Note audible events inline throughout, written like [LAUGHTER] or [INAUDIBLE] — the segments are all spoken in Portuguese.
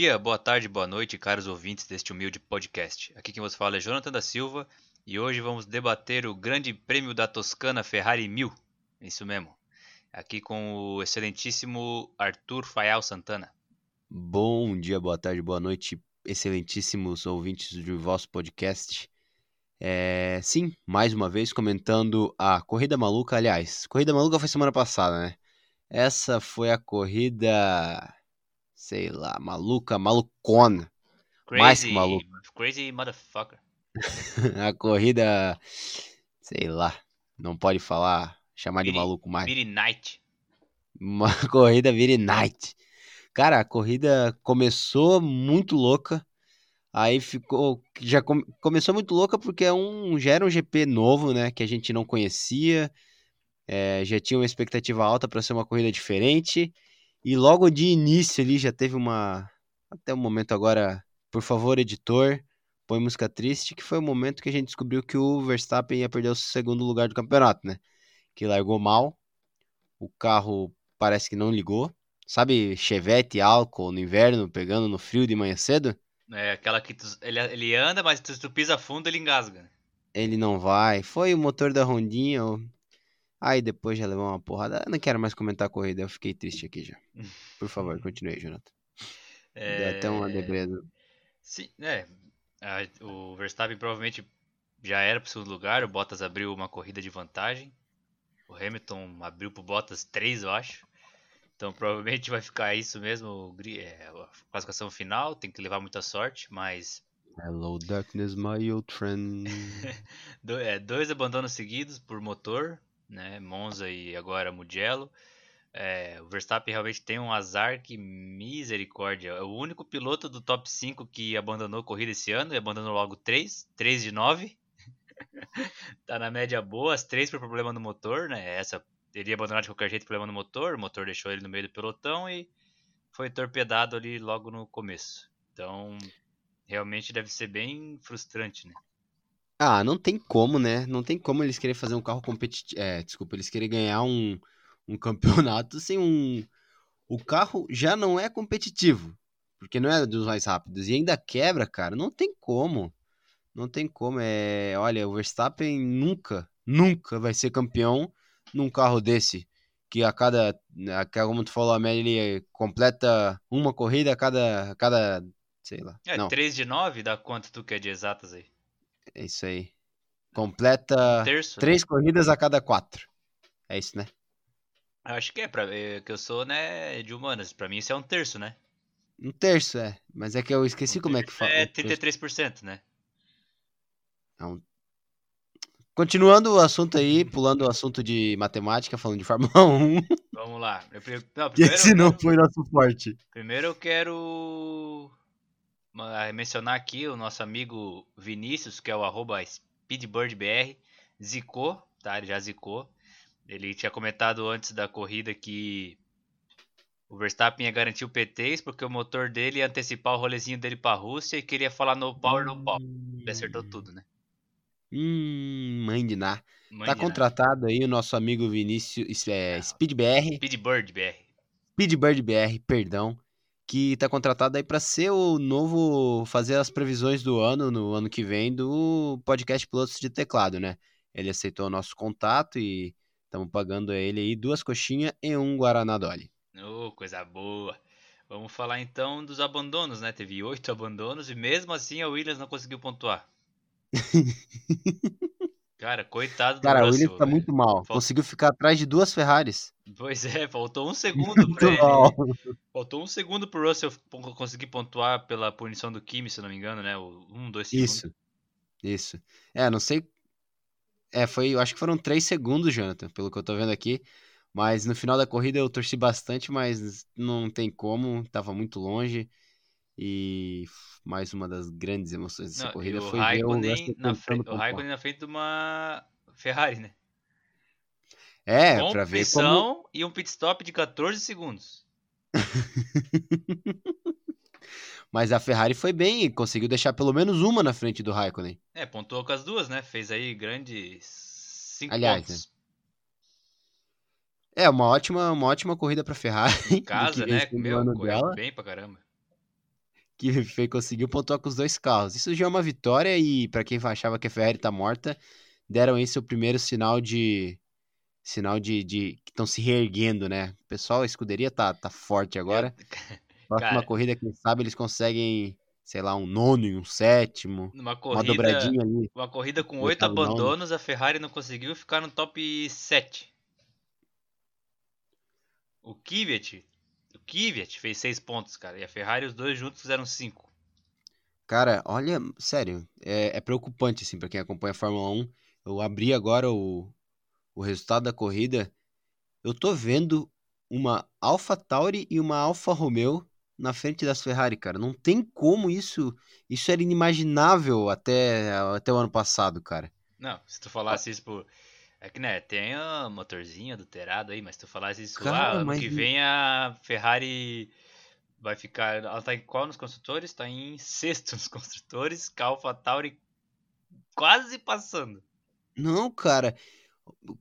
dia, boa tarde, boa noite, caros ouvintes deste humilde podcast. Aqui quem vos fala é Jonathan da Silva e hoje vamos debater o Grande Prêmio da Toscana Ferrari 1000. Isso mesmo. Aqui com o excelentíssimo Arthur Fayal Santana. Bom dia, boa tarde, boa noite, excelentíssimos ouvintes do vosso podcast. É, sim, mais uma vez comentando a Corrida Maluca. Aliás, Corrida Maluca foi semana passada, né? Essa foi a corrida, sei lá, maluca, malucona. Crazy, Mais que maluco. Crazy motherfucker. [LAUGHS] a corrida, sei lá, não pode falar, chamar de maluco mais. Vire Night. Uma [LAUGHS] corrida Vire Night. Cara, a corrida começou muito louca. Aí ficou. Já come- começou muito louca porque é um, já era um GP novo, né? Que a gente não conhecia. é, já tinha uma expectativa alta para ser uma corrida diferente. E logo de início ali já teve uma. Até o momento agora, por favor, editor, põe música triste, que foi o momento que a gente descobriu que o Verstappen ia perder o segundo lugar do campeonato, né? Que largou mal. O carro parece que não ligou. Sabe, chevette álcool no inverno, pegando no frio de manhã cedo? É aquela que tu- ele, ele anda, mas se tu pisa fundo ele engasga. Ele não vai. Foi o motor da Rondinha. O- Aí depois já levou uma porrada. Eu não quero mais comentar a corrida, eu fiquei triste aqui já. Por favor, [LAUGHS] continue, Jonathan. Deu até uma É, debreda. Sim, é. a- o Verstappen provavelmente já era pro segundo lugar, o Bottas abriu uma corrida de vantagem. O Hamilton abriu pro Bottas 3, eu acho. Então provavelmente vai ficar isso mesmo, o é, a classificação final, tem que levar muita sorte, mas Hello, darkness, my old friend. [LAUGHS] do- é, dois abandonos seguidos por motor, né? Monza e agora Mugello. É, o Verstappen realmente tem um azar que misericórdia. É o único piloto do top 5 que abandonou corrida esse ano e abandonou logo 3, 3 de 9. [LAUGHS] tá na média boa, as 3 por problema no motor, né? Essa teria abandonado de qualquer jeito problema no motor, o motor deixou ele no meio do pelotão e foi torpedado ali logo no começo. Então, realmente deve ser bem frustrante, né? Ah, não tem como, né? Não tem como eles querem fazer um carro competitivo. É, desculpa, eles querem ganhar um, um campeonato sem um. O carro já não é competitivo, porque não é dos mais rápidos. E ainda quebra, cara. Não tem como. Não tem como. É... Olha, o Verstappen nunca, nunca vai ser campeão num carro desse. Que a cada. a- Como tu falou, a média ele completa uma corrida a cada. A cada sei lá. É, não, 3 de 9 dá quanto tu quer de exatas aí? É isso aí. Completa. Terço? né? Três corridas a cada quatro. É isso, né? Acho que é, pra, é, que eu sou, né, de humanas. Pra mim isso é um terço, né? Um terço, é. Mas é que eu esqueci Um como é que fala. É um terço. 33%, né? É um- Continuando o assunto aí, pulando o assunto de matemática, falando de Fórmula 1, [LAUGHS] Vamos lá. Eu, não, primeiro, esse eu não foi nosso forte. primeiro eu quero mencionar aqui o nosso amigo Vinícius, que é o arroba SpeedbirdBR, zicou, tá? Ele já zicou. Ele tinha comentado antes da corrida que o Verstappen ia garantir o P3 porque o motor dele ia antecipar o rolezinho dele pra Rússia e queria falar no power, no power. Ele acertou tudo, né? Hum, mãe de Ná. Mãe Tá de nada. contratado aí o nosso amigo Vinícius, é, SpeedBR, Speedbird BR. Speedbird BR, perdão, que tá contratado aí pra ser o novo, fazer as previsões do ano, no ano que vem, do podcast Pilotos de Teclado, né? Ele aceitou o nosso contato e estamos pagando a ele aí duas coxinhas e um Guaraná Dolly. Oh, coisa boa. Vamos falar então dos abandonos, né? Teve oito abandonos e mesmo assim a Williams não conseguiu pontuar. [LAUGHS] Cara, coitado do Cara, o Russell, Williams tá velho. muito mal. Falta- Conseguiu ficar atrás de duas Ferraris. Pois é, faltou um [LAUGHS] segundo pra ele. mal. Faltou um segundo pro Russell conseguir pontuar pela punição do Kimi, se não me engano, né? O um, dois segundos. Isso. Isso. É, não sei. É, foi. Eu acho que foram três segundos, Jonathan, pelo que eu tô vendo aqui. Mas no final da corrida eu torci bastante, mas não tem como. Tava muito longe. E mais uma das grandes emoções dessa Não, corrida foi ver o Raikkonen na frente, o. Raikkonen na frente de uma Ferrari, né? É, Com pra ver como. e um pit stop de 14 segundos. [LAUGHS] Mas a Ferrari foi bem e conseguiu deixar pelo menos uma na frente do Raikkonen. É, pontuou com as duas, né? Fez aí grandes 5 Aliás, pontos. É, uma ótima, uma ótima corrida pra Ferrari. [LAUGHS] Em casa, né? Meu, correu dela. bem pra caramba. Que [LAUGHS] fez, conseguiu pontuar com os dois carros. Isso já é uma vitória e para quem achava que a Ferrari tá morta, deram esse o primeiro sinal de sinal de, de que estão se reerguendo, né? Pessoal, a escuderia tá, tá forte agora. [LAUGHS] Próxima Cara, corrida, quem sabe eles conseguem, sei lá, um nono e um sétimo. Numa corrida, uma dobradinha ali. Uma corrida com oito abandonos, a Ferrari não conseguiu ficar no top 7. O Kvyat o Kvyat fez 6 pontos, cara. E a Ferrari, os dois juntos, fizeram 5. Cara, olha, sério, é, é, preocupante, assim, pra quem acompanha a Fórmula 1. Eu abri agora o, o resultado da corrida. Eu tô vendo uma Alpha Tauri e uma Alfa Romeo na frente das Ferrari, cara. Não tem como isso. Isso era inimaginável até, até o ano passado, cara. Não, se tu falasse isso por. É que, né, tem o motorzinho adulterado aí, mas se tu falasse isso, Cara, ah, ano que vem a Ferrari vai ficar. Ela tá em qual nos construtores? Tá em sexto nos construtores, com a AlphaTauri quase passando. Não, cara.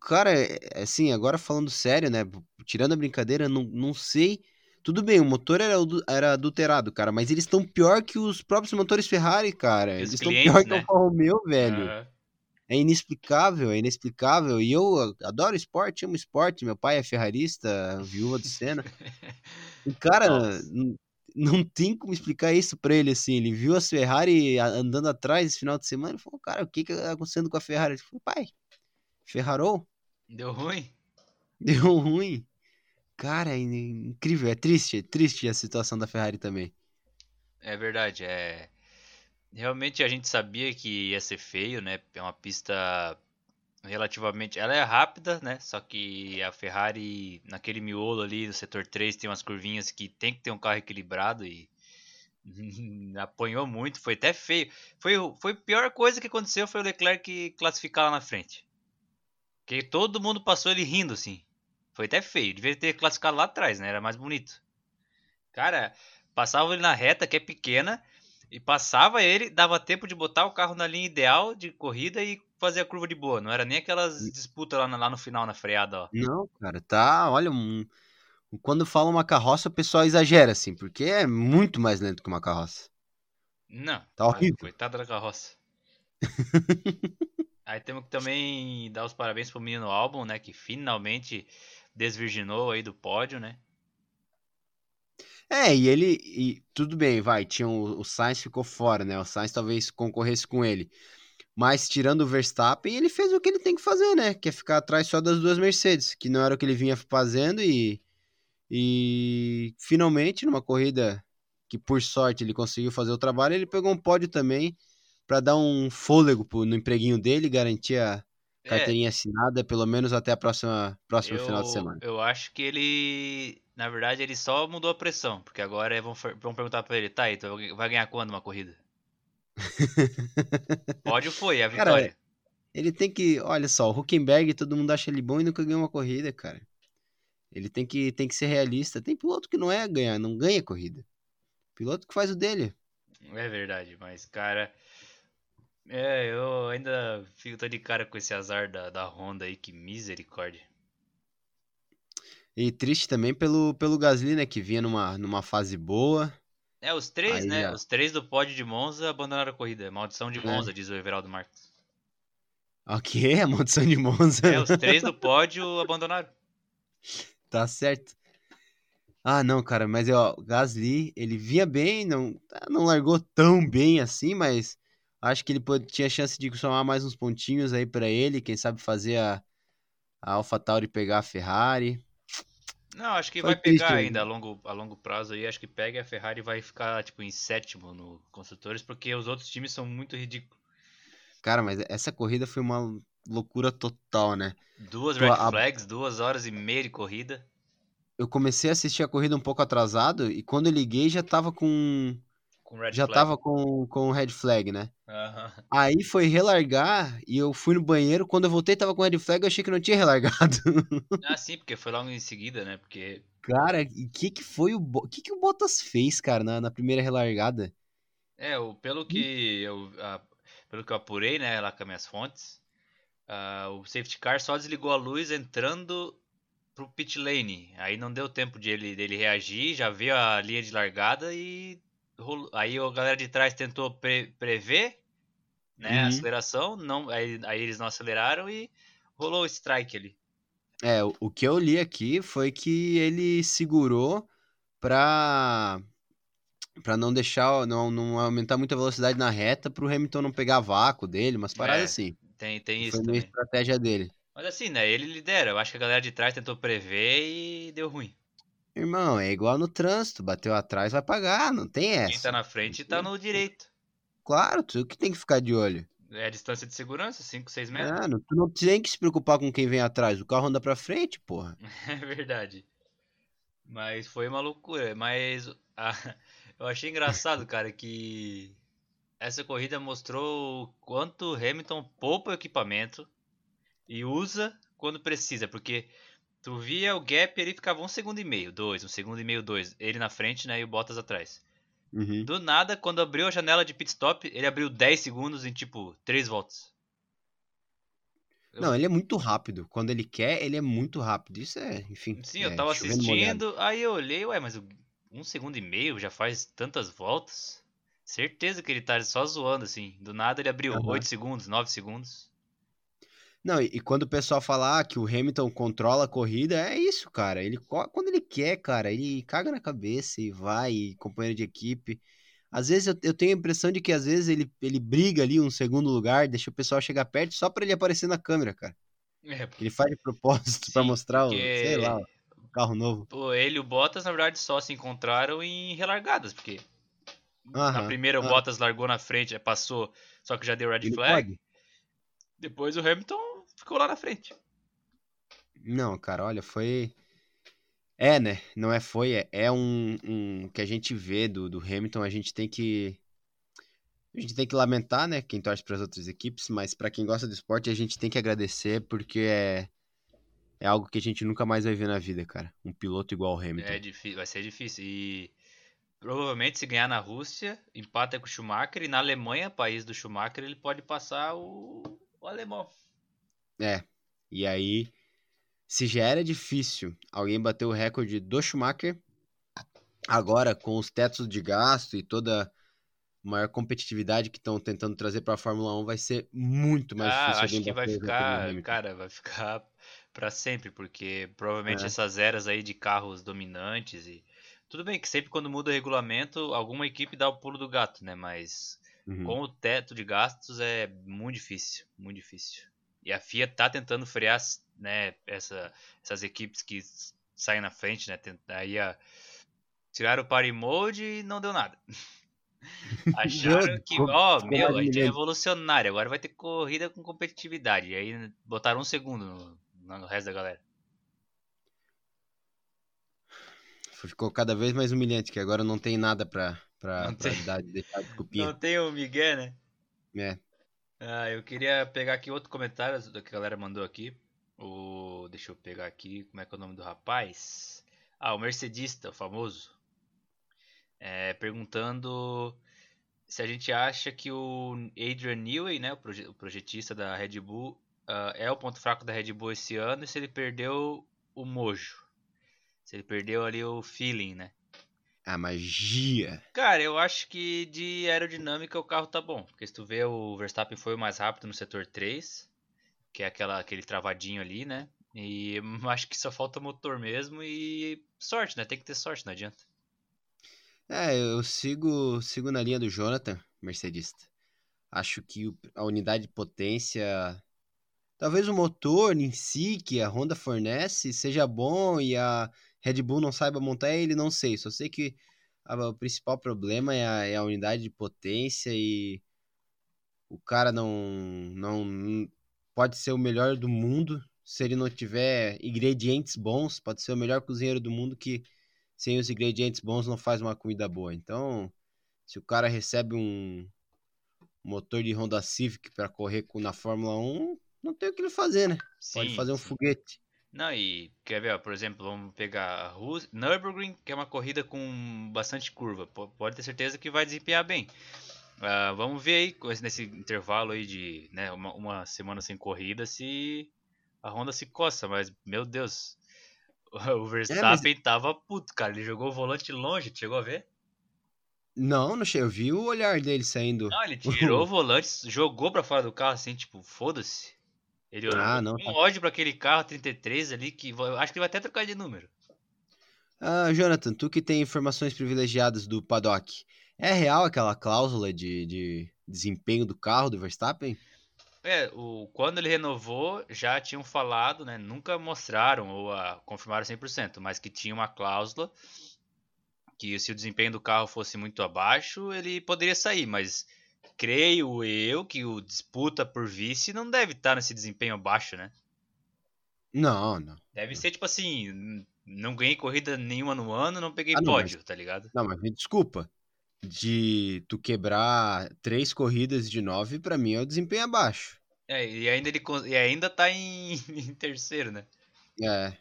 Cara, é, assim, agora falando sério, né? Tirando a brincadeira, não, não sei. Tudo bem, o motor era, era adulterado, cara, mas eles estão pior que os próprios motores Ferrari, cara. Eles estão pior né? que o Romeo, velho. Uhum é inexplicável, é inexplicável. E eu adoro esporte, amo esporte. Meu pai é ferrarista, viúva do Senna. E, cara, não tem como explicar isso pra ele, assim. Ele viu a Ferrari andando atrás esse final de semana e falou, cara, o que que tá acontecendo com a Ferrari? Ele falou, pai, Ferrarou? Deu ruim? [LAUGHS] Deu ruim. Cara, é incrível, é triste, é triste a situação da Ferrari também. É verdade, é... Realmente a gente sabia que ia ser feio, né? É uma pista relativamente. Ela é rápida, né? Só que a Ferrari, naquele miolo ali, no setor 3, tem umas curvinhas que tem que ter um carro equilibrado e. [LAUGHS] apanhou muito, foi até feio. Foi, foi a pior coisa que aconteceu foi o Leclerc classificar lá na frente. Porque todo mundo passou ele rindo, assim. Foi até feio. Devia ter classificado lá atrás, né? Era mais bonito. Cara, passava ele na reta, que é pequena, e passava ele, dava tempo de botar o carro na linha ideal de corrida e fazer a curva de boa. Não era nem aquelas disputas lá, lá no final, na freada, ó. Não, cara, tá. Olha, um, quando fala uma carroça, o pessoal exagera, assim, porque é muito mais lento que uma carroça. Não. Tá horrível. Coitada da carroça. [LAUGHS] aí temos que também dar os parabéns pro menino álbum, né? Que finalmente desvirginou aí do pódio, né? É, e ele. E, tudo bem, vai. Tinha o, o Sainz ficou fora, né? O Sainz talvez concorresse com ele. Mas tirando o Verstappen, ele fez o que ele tem que fazer, né? Que é ficar atrás só das duas Mercedes, que não era o que ele vinha fazendo e. E finalmente, numa corrida que por sorte ele conseguiu fazer o trabalho, ele pegou um pódio também para dar um fôlego no empreguinho dele, garantir a. carteirinha é, assinada pelo menos até a próxima próximo eu, final de semana. Eu acho que ele na verdade, ele só mudou a pressão, porque agora vão, vão perguntar pra ele, tá aí, tu vai ganhar quando uma corrida? [LAUGHS] Pódio foi, é a vitória. Cara, ele tem que, olha só, o Huckenberg, todo mundo acha ele bom e nunca ganhou uma corrida, cara. Ele tem que, tem que ser realista. Tem piloto que não é ganhar, não ganha corrida. Piloto que faz o dele. É verdade, mas, cara. É, eu ainda fico tô de cara com esse azar da, da Honda aí, que misericórdia. E triste também pelo, pelo Gasly, né? Que vinha numa, numa fase boa. É, os três, Aí, né? Já... Os três do pódio de Monza abandonaram a corrida. Maldição de é. Monza, é. diz o Everaldo Marques. Ok, [LAUGHS] a maldição de Monza. É, os três do [LAUGHS] pódio abandonaram. Tá certo. Ah, não, cara, mas ó, o Gasly, ele vinha bem, não, não largou tão bem assim, mas acho que ele pode, tinha chance de somar mais uns pontinhos aí para ele, quem sabe fazer a, a AlphaTauri pegar a Ferrari. Não, acho que Foi vai pegar ainda a longo, a longo prazo aí. Acho que pega e a Ferrari vai ficar tipo em sétimo no construtores, porque os outros times são muito ridículos. Cara, mas essa corrida foi uma loucura total, né? Duas red a... flags, duas horas e meia de corrida. Eu comecei a assistir a corrida um pouco atrasado e quando eu liguei já tava com já flag. tava com, com red flag, né? Uhum. Aí foi relargar e eu fui no banheiro. Quando eu voltei, tava com red flag. Eu achei que não tinha [LAUGHS] relargado. Ah, sim, porque foi logo em seguida, né? Porque. Cara, o que que foi o. O que que o Bottas fez, cara, na, na primeira relargada? É, o, pelo que eu. A, pelo que eu apurei, né, lá com as minhas fontes, uh, o safety car só desligou a luz entrando pro pit lane. Aí não deu tempo de ele, dele reagir, já veio a linha de largada e aí a galera de trás tentou pre- prever, né, a Uhum. aceleração, não, aí, aí eles não aceleraram e rolou o strike ali. É, o, o que eu li aqui foi que ele segurou pra, pra não deixar, não, não aumentar muito a velocidade na reta pro Hamilton não pegar vácuo dele, umas paradas É, assim. Tem, tem isso Foi também. estratégia dele. Mas assim, né, ele lidera, eu acho que a galera de trás tentou prever e deu ruim. Irmão, é igual no trânsito, bateu atrás vai pagar, não tem Quem essa. tá na frente tá no direito. Claro, tu que tem que ficar de olho. É a distância de segurança, 5, 6 metros. Ah, não, tu não tem que se preocupar com quem vem atrás, o carro anda pra frente, porra. [LAUGHS] É verdade. Mas foi uma loucura. Mas ah, [LAUGHS] eu achei engraçado, cara, que essa corrida mostrou o quanto Hamilton poupa o equipamento e usa quando precisa. Porque tu via o gap, ele ficava um segundo e meio, dois, um segundo e meio, dois. Ele na frente, né? E o Bottas atrás. Uhum. Do nada, quando abriu a janela de pit stop, ele abriu 10 segundos em tipo 3 voltas. Eu- Não, ele é muito rápido. Quando ele quer, ele é muito rápido. Isso é, enfim. Sim, eu é tava chovendo molhado. assistindo, aí eu olhei, ué, mas um segundo e meio já faz tantas voltas. Certeza que ele tá só zoando, assim. Do nada ele abriu Aham. 8 segundos, 9 segundos. Não, e, e quando o pessoal fala ah, que o Hamilton controla a corrida, é isso, cara. Ele quando ele quer, cara, ele caga na cabeça e vai, e companheiro de equipe. Às vezes eu, eu tenho a impressão de que às vezes ele, ele briga ali um segundo lugar, deixa o pessoal chegar perto só pra ele aparecer na câmera, cara. É, Ele faz de propósito pra Sim, mostrar o, porque- sei lá, o carro novo. pô, ele e o Bottas, na verdade, só se encontraram em relargadas, porque na Aham, primeira o ah. Bottas largou na frente, passou, só que já deu red Ele flag. pode? Depois o Hamilton ficou lá na frente. Não, cara, olha, foi. É, né? Não é foi, é, é um, um que a gente vê do, do Hamilton, a gente tem que. A gente tem que lamentar, né? Quem torce para as outras equipes, mas para quem gosta do esporte, a gente tem que agradecer, porque é, é algo que a gente nunca mais vai ver na vida, cara. Um piloto igual o Hamilton. É difícil, vai ser difícil. E provavelmente se ganhar na Rússia, empata com o Schumacher. E na Alemanha, país do Schumacher, ele pode passar o, o alemão. É. E aí, se já era difícil alguém bater o recorde do Schumacher, agora com os tetos de gasto e toda a maior competitividade que estão tentando trazer para a Fórmula 1, vai ser muito mais ah, difícil acho que vai ficar, cara, vai ficar pra sempre, porque provavelmente É. essas eras aí de carros dominantes e tudo bem que sempre quando muda o regulamento, alguma equipe dá o pulo do gato, né? Mas Uhum. com o teto de gastos é muito difícil, muito difícil. E a FIA tá tentando frear, né, essa, essas equipes que saem na frente, né? tent- Aí a, tiraram o party mode e não deu nada. [LAUGHS] Acharam que, ó, ficou meu, a gente é revolucionário, agora vai ter corrida com competitividade. E aí botaram um segundo no, no resto da galera. Ficou cada vez mais humilhante, que agora não tem nada pra, pra, Não pra tem. dar, deixar desculpinha. [LAUGHS] Não tem o Miguel, né? É. Ah, eu queria pegar aqui outro comentário do que a galera mandou aqui. O... Deixa eu pegar aqui, como é que é o nome do rapaz? Ah, o Mercedista, o famoso. É, perguntando se a gente acha que o Adrian Newey, né, o, proje- o projetista da Red Bull, ah, é o ponto fraco da Red Bull esse ano e se ele perdeu o mojo. Se ele perdeu ali o feeling, né? A magia. Cara, eu acho que de aerodinâmica o carro tá bom. Porque se tu vê, o Verstappen foi o mais rápido no setor 3, que é aquela, aquele travadinho ali, né? E [LAUGHS] acho que só falta motor mesmo e sorte, né? Tem que ter sorte, não adianta. É, eu sigo, sigo na linha do Jonathan, mercedista. Acho que a unidade de potência, talvez o motor em si que a Honda fornece seja bom e a Red Bull não saiba montar ele, não sei. Só sei que a- o principal problema é a, é a unidade de potência e o cara não, não pode ser o melhor do mundo se ele não tiver ingredientes bons. Pode ser o melhor cozinheiro do mundo que sem os ingredientes bons não faz uma comida boa. Então, se o cara recebe um motor de Honda Civic para correr com, na Fórmula 1, não tem o que ele fazer, né? Pode Sim, fazer um sim. foguete. Não, e quer ver, ó, por exemplo, vamos pegar a Rússia, Nürburgring, que é uma corrida com bastante curva. po- Pode ter certeza que vai desempenhar bem. Ah, vamos ver aí, nesse intervalo aí de né, uma, uma semana sem corrida, se a Honda se coça. Mas, meu Deus, [LAUGHS] o Verstappen tava puto, cara. Ele jogou o volante longe, tu chegou a ver? Não, não cheguei. Eu vi o olhar dele saindo. Não, ele [LAUGHS] tirou o volante, jogou pra fora do carro assim, tipo, foda-se. Ele Ah, não, um tá. ódio pra aquele carro 33 ali que eu acho que ele vai até trocar de número. Ah, Jonathan, tu que tem informações privilegiadas do paddock, é real aquela cláusula de, de desempenho do carro do Verstappen? É, o, quando ele renovou, já tinham falado, né? Nunca mostraram ou ah, confirmaram 100%, mas que tinha uma cláusula que se o desempenho do carro fosse muito abaixo, ele poderia sair, mas creio eu que o disputa por vice não deve estar nesse desempenho abaixo, né? Não, não. Deve ser tipo assim, não ganhei corrida nenhuma no ano, não peguei Ah, não, pódio, tá ligado? Não, mas me desculpa. De tu quebrar três corridas de nove, pra mim é o desempenho abaixo. É, e ainda ele e ainda tá em, [LAUGHS] em terceiro, né? É.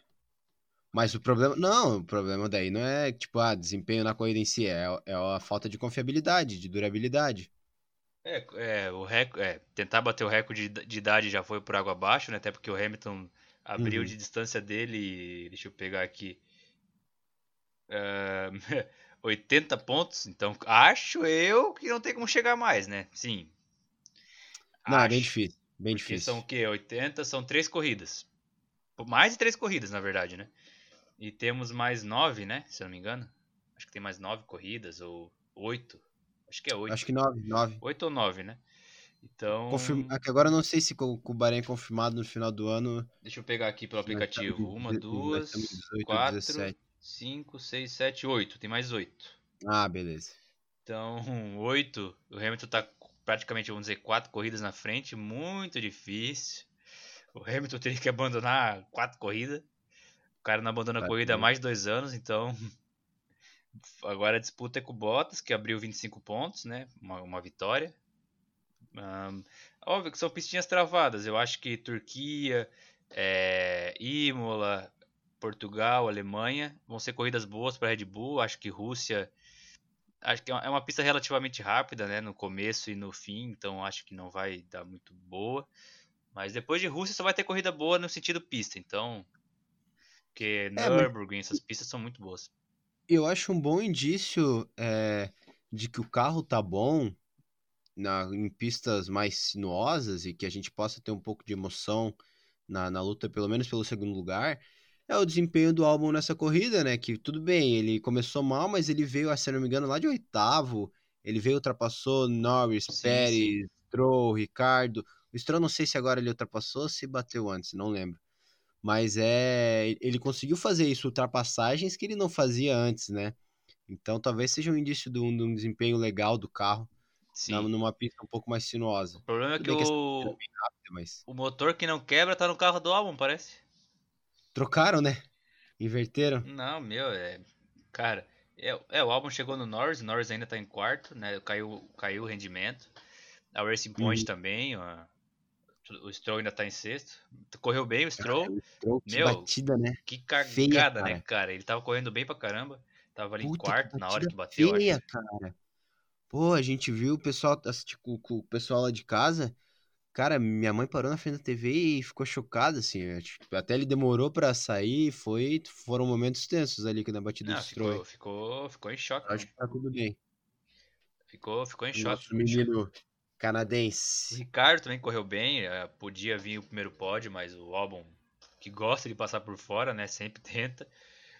Mas o problema. Não, o problema daí não é, tipo, ah, desempenho na corrida em si, é, é a falta de confiabilidade, de durabilidade. É, é, o rec... é, tentar bater o recorde de de idade já foi por água abaixo, né? Até porque o Hamilton abriu Uhum. de distância dele, deixa eu pegar aqui, ah, [LAUGHS] 80 pontos. Então acho eu que não tem como chegar mais, né? Sim. Não, é bem Acho. difícil. Bem Porque difícil. são o quê? 80 são três corridas. Mais de três corridas, na verdade, né? E temos mais nove, né? Se eu não me engano. Acho que tem mais nove corridas, ou oito. Acho que é oito. Acho que nove, nove. Oito ou nove, né? Então. Confirma... é Agora eu não sei se com o Bahrein confirmado no final do ano. Deixa eu pegar aqui pelo aplicativo. em Uma, deze- duas, nós estamos em 18 ou quatro, 17. cinco, seis, sete, oito. Tem mais oito. Ah, beleza. Então, [LAUGHS] oito. O Hamilton tá praticamente, vamos dizer, quatro corridas na frente. Muito difícil. O Hamilton [LAUGHS] teria que abandonar quatro corridas. O cara não abandona a corrida há mais de dois anos, então. [LAUGHS] Agora a disputa é com o Bottas, que abriu 25 pontos, né? Uma, uma vitória. Ahn, óbvio que são pistinhas travadas. Eu acho que Turquia, é, Imola, Portugal, Alemanha vão ser corridas boas para Red Bull. Acho que Rússia. Acho que é uma- é uma pista relativamente rápida, né? No começo e no fim, então acho que não vai dar muito boa. Mas depois de Rússia só vai ter corrida boa no sentido pista, então. Porque É, mas- Nürburgring, essas pistas são muito boas. Eu acho um bom indício é, de que o carro tá bom na, em pistas mais sinuosas e que a gente possa ter um pouco de emoção na, na luta, pelo menos pelo segundo lugar, é o desempenho do álbum nessa corrida, né? Que tudo bem, ele começou mal, mas ele veio, se eu não me engano, lá de oitavo. Ele veio, ultrapassou Norris, Sim, Pérez, Stroll, Ricardo. O Stroll não sei se agora ele ultrapassou ou se bateu antes, não lembro. Mas é, ele conseguiu fazer isso, ultrapassagens que ele não fazia antes, né? Então talvez seja um indício de um, de um desempenho legal do carro Sim. numa pista um pouco mais sinuosa. O problema é que Tudo bem que o, Mas o motor que não quebra tá no carro do álbum, parece. trocaram, né? Inverteram. Não, meu, é. Cara, é, é, o álbum chegou no Norris, o Norris ainda tá em quarto, né? Caiu, caiu o rendimento. A Racing Point Uhum. também, ó. O Stroll ainda tá em sexto. Correu bem o Stroll. O Stroll, que Meu, batida, né? Que cagada, feia, né, cara. cara? Ele tava correndo bem pra caramba. Tava ali em Puta, quarto que na hora que bateu, feia, acho. cara. Pô, a gente viu o pessoal, assistir com, com o pessoal lá de casa. Cara, minha mãe parou na frente da TV e ficou chocada, assim. tipo, Até ele demorou pra sair, foi, foram momentos tensos ali que na batida Não, do Stroll. ficou, ficou, em choque. Acho que tá tudo bem. Ficou, ficou em choque. nosso em choque. O canadense. Ricardo também correu bem, eh, podia vir o primeiro pódio, mas o Albon, que gosta de passar por fora, né, sempre [LAUGHS] tenta,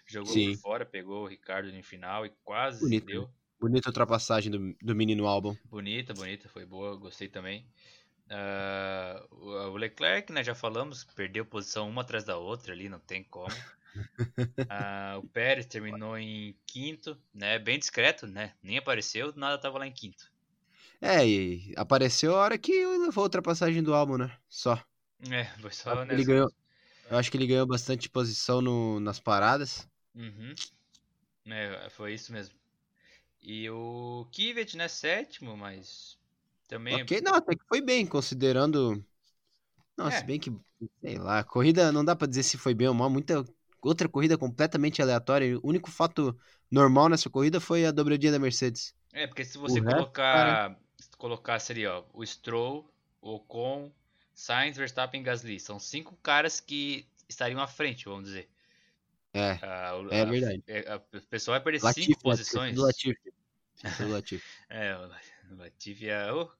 jogou Sim. por fora, pegou o Ricardo no final e quase Bonito, deu. Bonita ultrapassagem do, do menino Albon. Bonita, bonita, foi boa, gostei também. Ah, o Leclerc, né, já falamos, perdeu posição uma atrás da outra ali, não tem como. [LAUGHS] Ah, o Pérez terminou em quinto, né, bem discreto, né, nem apareceu, nada tava lá em quinto. É, e apareceu a hora que levou a ultrapassagem do Albon, né? Só. É, foi só Ele nessa. ganhou. Eu acho que ele ganhou bastante posição no, nas paradas. Uhum. É, foi isso mesmo. E o Kivet, né, sétimo, mas também Ok, não, até que foi bem, considerando. Não, É. bem que, sei lá, a corrida não dá pra dizer se foi bem ou mal, muita outra corrida completamente aleatória. O único fato normal nessa corrida foi a dobradinha da Mercedes. É, porque se você resto, colocar, se colocasse ali, ó, o Stroll, o Ocon, Sainz, Verstappen e Gasly, são cinco caras que estariam à frente, vamos dizer. É, Ah, o- É a- verdade. é, a- o pessoal vai perder Latifi, cinco né? posições. Latifi. Latifi. [LAUGHS] É, o Latifi é. Oh,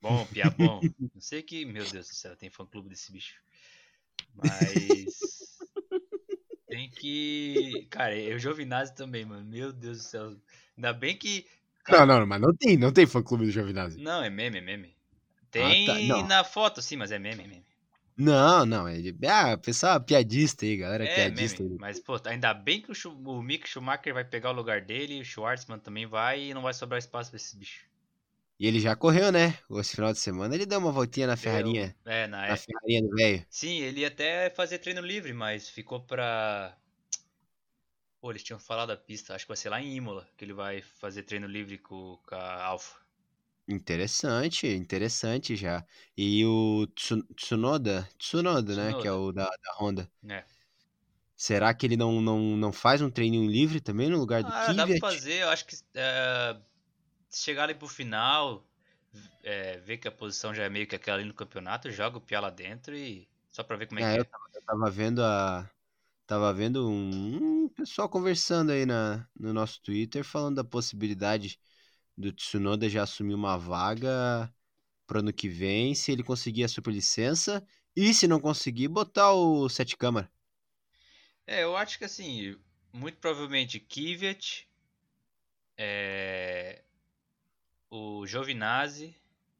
bom, piá bom. Não sei que. Meu Deus do céu, tem fã clube desse bicho. Mas. [LAUGHS] tem que. Cara, eu Giovinazzi também, mano. Meu Deus do céu. Ainda bem que. Não, não, mas não tem, não tem fã clube do Giovinazzi. Não, é meme, é meme. Tem Ah, tá, na foto, sim, mas é meme, é meme. Não, não, é. Ah, pessoal piadista aí, galera É, piadista meme. aí. Mas, pô, ainda bem que o, o Mick Schumacher vai pegar o lugar dele, o Schwartzman também vai e não vai sobrar espaço pra esse bicho. E ele já correu, né? Esse final de semana ele deu uma voltinha na Ferrarinha. É, na Na. Ferrarinha do velho. Sim, ele ia até fazer treino livre, mas ficou pra. Pô, eles tinham falado a pista, acho que vai ser lá em Imola que ele vai fazer treino livre com, com a Alfa. Interessante, interessante já. E o Tsu- Tsunoda, Tsunoda, né? Que é Tsunoda. o da, da Honda. É. Será que ele não, não, não faz um treininho livre também no lugar do Ah, dá pra Kvyat? fazer, eu acho que é, chegar ali pro final, é, ver que a posição já é meio que aquela ali no campeonato, joga o Pia lá dentro e. Só pra ver como é É, que eu é. tava, eu tava vendo a. Tava vendo um, pessoal conversando aí na, no nosso Twitter falando da possibilidade do Tsunoda já assumir uma vaga pro ano que vem, se ele conseguir a superlicença, e se não conseguir, botar o sete câmara. É, eu acho que assim, muito provavelmente Kvyat, é, o Giovinazzi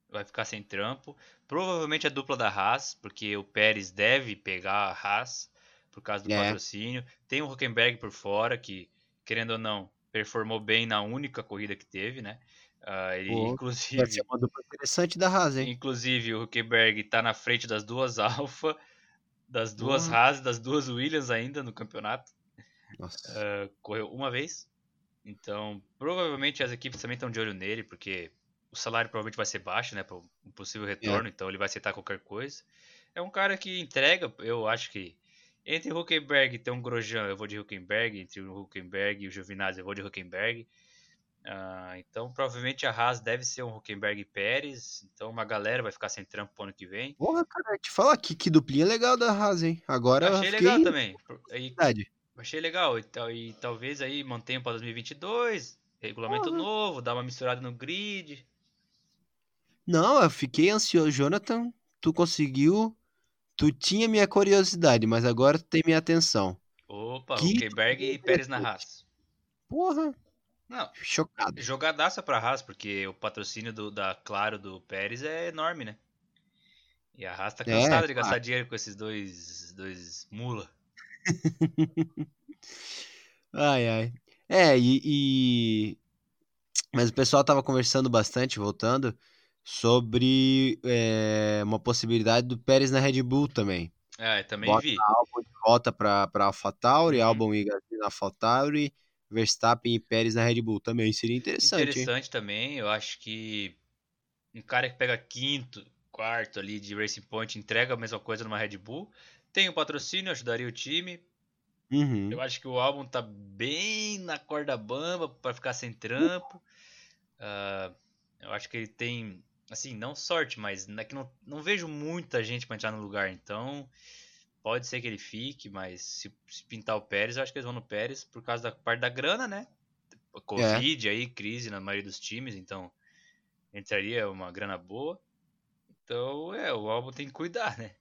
vai ficar sem trampo, provavelmente a dupla da Haas, porque o Pérez deve pegar a Haas por causa do É. patrocínio. Tem o Huckenberg por fora, que querendo ou não, performou bem na única corrida que teve, né? Ah, ele, Pô, Vai inclusive, ser uma dupla interessante da Haas, hein? inclusive o Huckenberg tá na frente das duas [LAUGHS] Alfa, das duas Porra. Haas, das duas Williams ainda no campeonato. Nossa. Uh, correu uma vez. Então, provavelmente as equipes também estão de olho nele, porque o salário provavelmente vai ser baixo, né? Para um possível retorno, então ele vai aceitar qualquer coisa. É um cara que entrega, eu acho que entre Huckenberg e tem um Grosjean, eu vou de Huckenberg, entre o Huckenberg e o Giovinazzi, eu vou de Huckenberg. Ah, então, provavelmente a Haas deve ser um Huckenberg e Pérez, então uma galera vai ficar sem trampo pro ano que vem. Porra, cara, te falar que, que duplinha legal da Haas, hein? Agora Achei fiquei legal também. Verdade. Achei legal. E, e talvez aí mantenha para 2022. Regulamento Porra. novo, dá uma misturada no grid. Não, eu fiquei ansioso. Jonathan, tu conseguiu. Tu tinha minha curiosidade, mas agora tu tem minha atenção. Opa, Que Huckenberg e Pérez na Haas. Porra, Não, chocado. jogadaça pra Haas, porque o patrocínio do, da Claro do Pérez é enorme, né? E a Haas tá É, cansada de gastar claro. dinheiro com esses dois, dois mula. [LAUGHS] Ai, ai. É, e, e- Mas o pessoal tava conversando bastante, voltando, sobre é, uma possibilidade do Pérez na Red Bull também. É, também Bota vi. Albon de volta pra AlphaTauri, Uhum. Albon e Gasly na AlphaTauri, Verstappen e Pérez na Red Bull também. Seria interessante, hein? Interessante também, eu acho que um cara que pega quinto, quarto ali de Racing Point entrega a mesma coisa numa Red Bull. Tem o patrocínio, ajudaria o time. Uhum. Eu acho que o álbum tá bem na corda bamba pra ficar sem trampo. Ah, eu acho que ele tem, assim, não sorte, mas é que não, não vejo muita gente pra entrar no lugar. Então, pode ser que ele fique, mas se, se pintar o Pérez, eu acho que eles vão no Pérez por causa da parte da grana, né? Covid aí, crise na maioria dos times, então entraria uma grana boa. Então, é, o álbum tem que cuidar, né?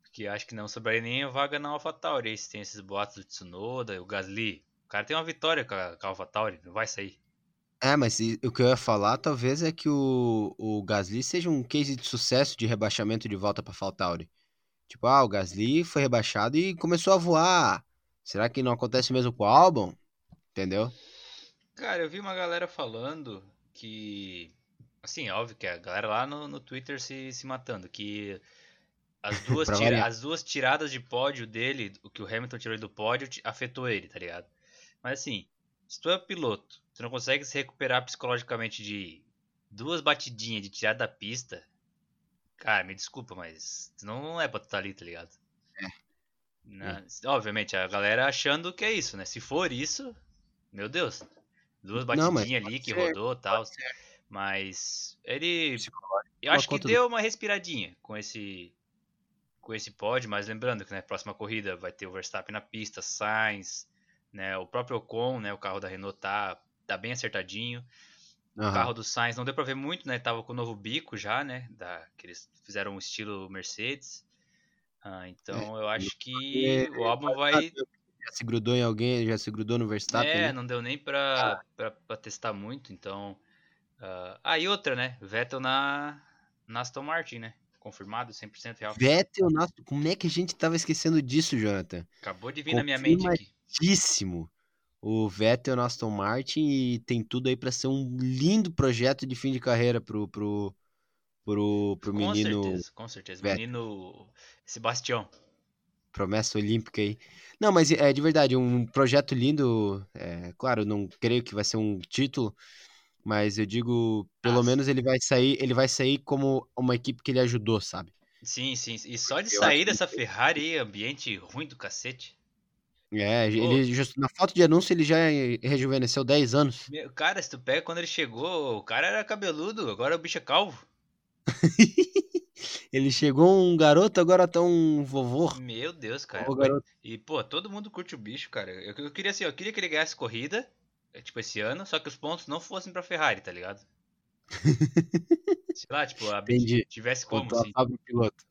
Porque acho que não sobraria nem a vaga na AlphaTauri. Aí tem esses boatos do Tsunoda, o Gasly. O cara tem uma vitória com a, com a AlphaTauri, não vai sair. É, mas e- o que eu ia falar talvez é que o, o Gasly seja um case de sucesso de rebaixamento de volta pra AlphaTauri. Tipo, ah, o Gasly foi rebaixado e começou a voar. Será que não acontece mesmo com o Albon? Entendeu? Cara, eu vi uma galera falando que. Assim, óbvio que a galera lá no, no Twitter se, se matando. Que as [LAUGHS] duas, tira- as duas tiradas de pódio dele, o que o Hamilton tirou do pódio, afetou ele, tá ligado? Mas assim, se tu é piloto, tu não consegue se recuperar psicologicamente de duas batidinhas de tirar da pista. Cara, me desculpa, mas não é pra tu estar ali, tá ligado? É. Né? Obviamente, a galera achando que é isso, né? Se for isso, meu Deus. Duas Não, batidinhas ali pode que ser, rodou e tal. Mas ele. Eu acho que deu uma respiradinha com esse. Com esse pod, mas lembrando que na próxima corrida vai ter o Verstappen na pista, Sainz, né? O próprio Ocon, né? O carro da Renault tá, tá bem acertadinho. O Aham. carro do Sainz não deu pra ver muito, né? Tava com o novo bico já, né? Da, que eles fizeram um estilo Mercedes. Ah, então eu acho que É, o álbum vai. Já se grudou em alguém, já se grudou no Verstappen. É, né? não deu nem pra, pra, pra testar muito, então. ah, Ah, e outra, né? Vettel na, na Aston Martin, né? Confirmado, 100% real. Vettel, nossa, como é que a gente tava esquecendo disso, Jonathan? Acabou de vir na minha mente aqui. O Vettel na Aston Martin e tem tudo aí pra ser um lindo projeto de fim de carreira pro, pro, pro, pro Com menino certeza, com certeza. Vettel. Menino Sebastião. promessa olímpica aí. Não, mas é de verdade, um projeto lindo. É, claro, não creio que vai ser um título, mas eu digo, pelo Ah, menos ele vai sair, ele vai sair como uma equipe que ele ajudou, sabe? Sim, sim. E só de Eu sair que- dessa Ferrari, ambiente ruim do cacete. É, ele just- na foto de anúncio ele já rejuvenesceu 10 anos. Meu, cara, se tu pega quando ele chegou, o cara era cabeludo, agora o bicho é calvo. [LAUGHS] Ele chegou um garoto, agora tá um vovô. Meu Deus, cara. Vovô. E, pô, todo mundo curte o bicho, cara. Eu, eu queria assim, eu queria que ele ganhasse corrida, é, tipo, esse ano, só que os pontos não fossem pra Ferrari, tá ligado? [LAUGHS] Sei lá, tipo, a Entendi. tivesse como, assim. Piloto.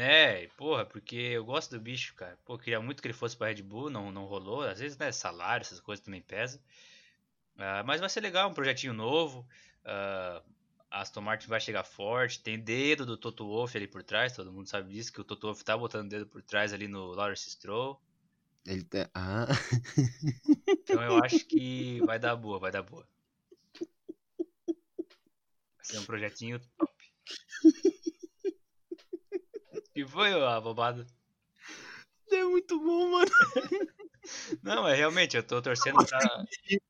É, porra, porque eu gosto do bicho, cara. Pô, queria muito que ele fosse pra Red Bull, não, não rolou. Às vezes, né, salário, essas coisas também pesam. Ah, mas vai ser legal, um projetinho novo. A Aston Martin vai chegar forte. Tem dedo do Toto Wolff ali por trás, todo mundo sabe disso, que o Toto Wolff tá botando dedo por trás ali no Lawrence Stroll. Ele tá... Ah, Então eu acho que vai dar boa, vai dar boa. Vai ser um projetinho top. E foi a bobada. é muito bom, mano. [LAUGHS] Não, é realmente, eu tô torcendo pra.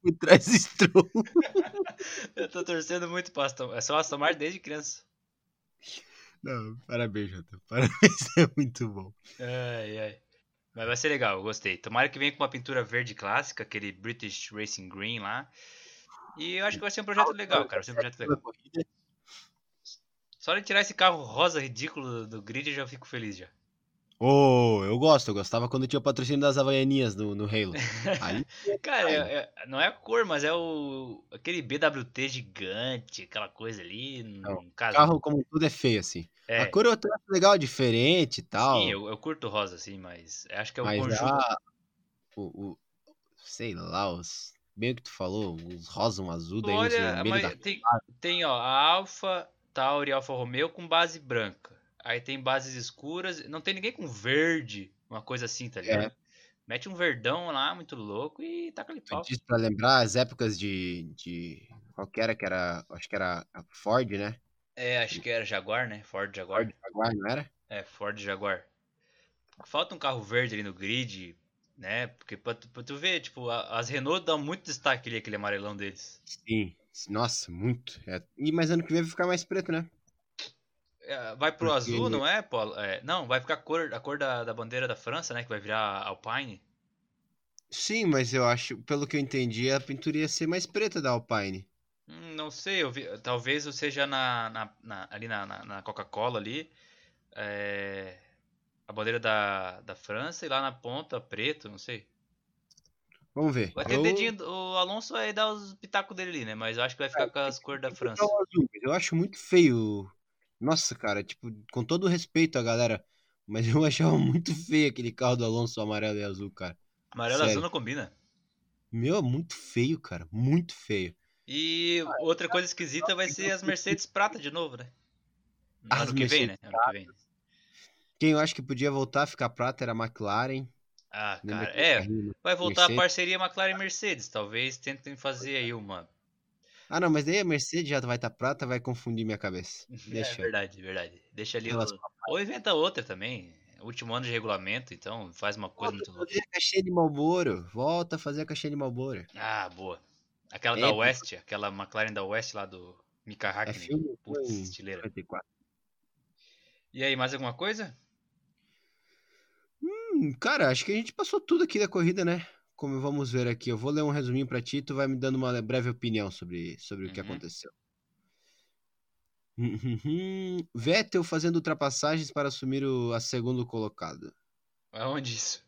Por trás. [LAUGHS] Eu tô torcendo muito pra Aston. É só Aston Martin desde criança. Não, parabéns, Jota. Parabéns, [LAUGHS] é muito bom. Ai, ai. Mas vai ser legal, eu gostei. Tomara que venha com uma pintura verde clássica, aquele British Racing Green lá. E eu acho que vai ser um projeto legal, cara. Vai ser um projeto legal. Só de tirar esse carro rosa ridículo do grid eu já fico feliz já. Oh, eu gosto, eu gostava quando tinha o patrocínio das Havaianinhas no, no Halo. [LAUGHS] Aí, Cara, é- é- não é a cor, mas é o. aquele BWT gigante, aquela coisa ali. Não, No caso. carro como tudo é feio, assim. é, A cor eu acho legal, diferente e tal. sim, eu, eu curto rosa, assim, mas acho que é o mas conjunto. a, o, o- sei lá, os, bem o que tu falou, os rosa, um azul, daí Olha, vermelho mas da... tem, tem ó, a Alfa Tauri e Alfa Romeo com base branca. Aí tem bases escuras. Não tem ninguém com verde, uma coisa assim, tá ligado? É. Mete um verdão lá, muito louco, e taca ali pau. disse pra lembrar as épocas de, de... Qual que era? Que era, acho que era a Ford, né? É, acho que era Jaguar, né? Ford Jaguar. Ford Jaguar, não era? É, Ford Jaguar. Falta um carro verde ali no grid, né? Porque pra tu, pra tu ver, tipo, as Renault dão muito destaque ali, aquele amarelão deles. Sim. Nossa, muito. É. E mas ano que vem vai ficar mais preto, né? É, vai pro Porque- azul, não é, Paulo? É, não, vai ficar a cor, a cor da, da bandeira da França, né? Que vai virar Alpine. Sim, mas eu acho, pelo que eu entendi, a pintura ia ser mais preta da Alpine. Hum, não sei, eu vi, talvez eu seja na, na- na- ali na, na- na Coca-Cola ali. é, a bandeira da, da França e lá na ponta preto, não sei. Vamos ver. Vai ter eu... dedinho, o Alonso vai dar os pitacos dele ali, né? Mas eu acho que vai ficar com as cores da França. Eu, azul, mas eu acho muito feio. Nossa, cara, tipo, com todo respeito à galera, mas eu [LAUGHS] achava muito feio aquele carro do Alonso amarelo e azul, cara. Amarelo e azul não combina. Meu, é muito feio, cara, muito feio. E outra coisa esquisita vai ser as Mercedes prata de novo, né? As Ano que vem, né? Ano que vem. Quem eu acho que podia voltar a ficar prata era a McLaren. Ah, Lembra cara, é, carrinho? vai voltar a Mercedes? parceria McLaren e Mercedes. Talvez tentem fazer aí uma. Ah, não, mas daí a Mercedes já vai estar prata, vai confundir minha cabeça. [LAUGHS] É Deixa. verdade, verdade. Deixa ali. Elas- o- Ou inventa outra também. Último ano de regulamento, então faz uma coisa Volta muito a louca. fazer a caixinha de Malboro. Volta a fazer a caixinha de Malboro. Ah, boa. Aquela da Épico. West, aquela McLaren da West lá do Mika É Hakkinen. filme Putz, estileira. 54. E aí, mais alguma coisa? Cara, acho que a gente passou tudo aqui da corrida, né? Como vamos ver aqui, eu vou ler um resuminho pra ti, tu vai me dando uma breve opinião sobre, sobre o que Uhum. aconteceu. [LAUGHS] Vettel fazendo ultrapassagens para assumir o a segundo colocado. Aonde isso?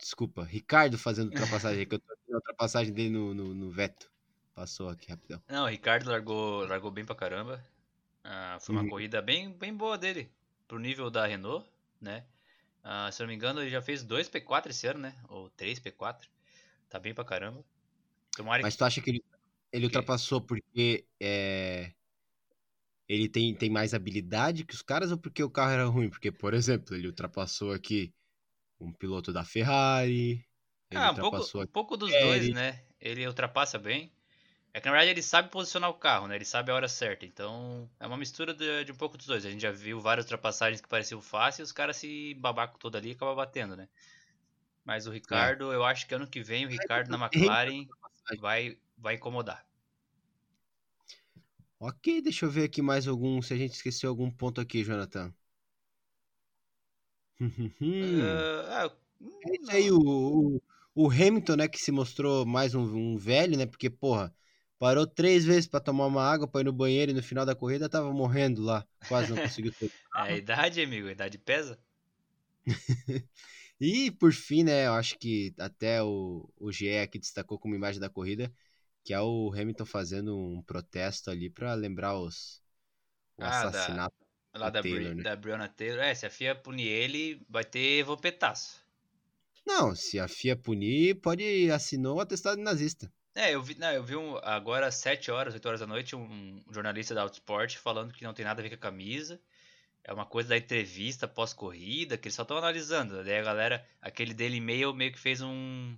Desculpa, Ricardo fazendo ultrapassagem, que eu tô vendo a ultrapassagem dele no, no, no Vettel. Passou aqui rapidão. Não, o Ricardo largou, largou bem pra caramba. Ah, foi uma Uhum. corrida bem, bem boa dele. Pro nível da Renault, né? Ah, se não me engano, ele já fez dois P4 esse ano, né? Ou três P4. Tá bem pra caramba. Tomara Mas que. tu acha que ele, ele ultrapassou porque é, ele tem, tem mais habilidade que os caras ou porque o carro era ruim? Porque, por exemplo, ele ultrapassou aqui um piloto da Ferrari, Ah, um pouco, ultrapassou um aqui. pouco dos É, dois, ele- né? Ele ultrapassa bem. É que na verdade ele sabe posicionar o carro, né? Ele sabe a hora certa. Então é uma mistura de, de um pouco dos dois. A gente já viu várias ultrapassagens que pareciam fáceis e os caras se babacam todo ali e acabam batendo, né? Mas o É. Ricardo, eu acho que ano que vem o Ricardo na McLaren vai, vai incomodar. Ok, deixa eu ver aqui mais algum, se a gente esqueceu algum ponto aqui, Jonathan. Hum, Esse não. aí, o, o, o Hamilton, né, que se mostrou mais um, um velho, né, porque, porra, parou três vezes pra tomar uma água, pra ir no banheiro e no final da corrida tava morrendo lá, quase não conseguiu ter. [LAUGHS] É a idade, amigo, a idade pesa. [LAUGHS] E, por fim, né, eu acho que até o, o GE aqui destacou como imagem da corrida, que é o Hamilton fazendo um protesto ali pra lembrar os, o Ah, da- assassinato. Lá do da, Bri- Taylor, né? da Breonna Taylor. É, se a FIA punir ele, vai ter vopetaço. Não, se a FIA punir, pode assinou o atestado nazista. É, eu vi, não, eu vi um, agora às 7 horas, 8 horas da noite, um jornalista da Autosport falando que não tem nada a ver com a camisa. É uma coisa da entrevista pós-corrida, que eles só estão analisando. Daí a galera, aquele Daily Mail meio que fez um,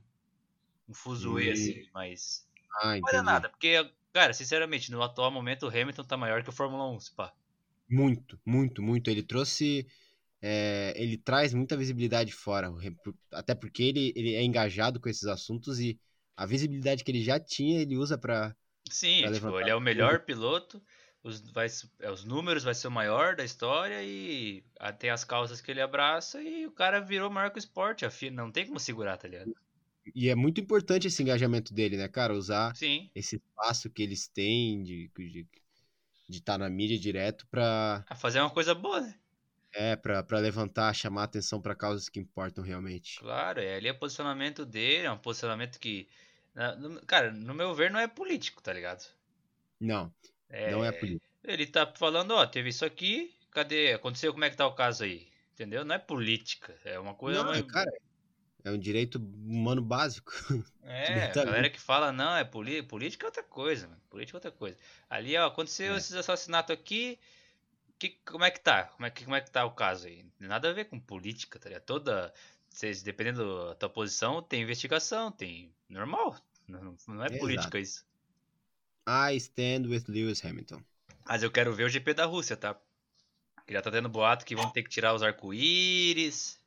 um fuzuê, Hum. assim, mas Ah, não entendi. nada. Porque, cara, sinceramente, no atual momento o Hamilton tá maior que o Fórmula 1, se pá. Muito, muito, muito. Ele trouxe. é, ele traz muita visibilidade fora. Até porque ele, ele é engajado com esses assuntos e a visibilidade que ele já tinha, ele usa pra. Sim, Pra tipo, ele é o melhor piloto, os, vai, é, os números vai ser o maior da história e tem as causas que ele abraça e o cara virou maior que o esporte. Não tem como segurar, tá ligado? E é muito importante esse engajamento dele, né, cara? Usar Sim. esse espaço que eles têm de estar de, estar na mídia direto pra, A fazer uma coisa boa, né? É, pra, pra levantar, chamar atenção pra causas que importam realmente. Claro, é, ali é o posicionamento dele, é um posicionamento que. na- no- cara, no meu ver, não é político, tá ligado? Não, É, não é político. Ele tá falando, ó, teve isso aqui, cadê? Aconteceu, como é que tá o caso aí? Entendeu? Não é política, é uma coisa. Não, é, cara, é um direito humano básico. [LAUGHS] É, a galera que fala, não, é poli- política é outra coisa, mano. Política é outra coisa. Ali, ó, aconteceu É. esses assassinatos aqui. Que, como é que tá? Como é que, como é que tá o caso aí? Nada a ver com política, tá ligado? Toda. Vocês, dependendo da tua posição, tem investigação, tem. Normal. Não, não é Exato. política isso. I stand with Lewis Hamilton. Mas eu quero ver o GP da Rússia, tá? Que já tá tendo boato que vão ter que tirar os arco-íris.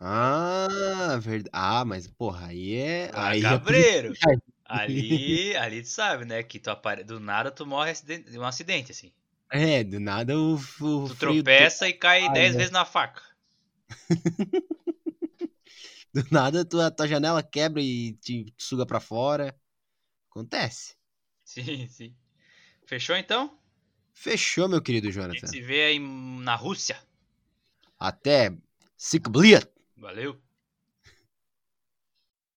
Ah, verdade. Ah, mas porra, aí é. Ah, aí é cabreiro! politicagem. Ali, ali tu sabe, né? Que tu apare... do nada tu morre de um acidente, assim. É, do nada o, o Tu tropeça e cai Ai, 10 né? vezes na faca. [LAUGHS] Do, nada tua, tua janela quebra e te suga pra fora. Acontece. Sim, sim. Fechou então? Fechou, meu querido A gente Jonathan. se vê aí na Rússia. Até Sikbliat. Valeu.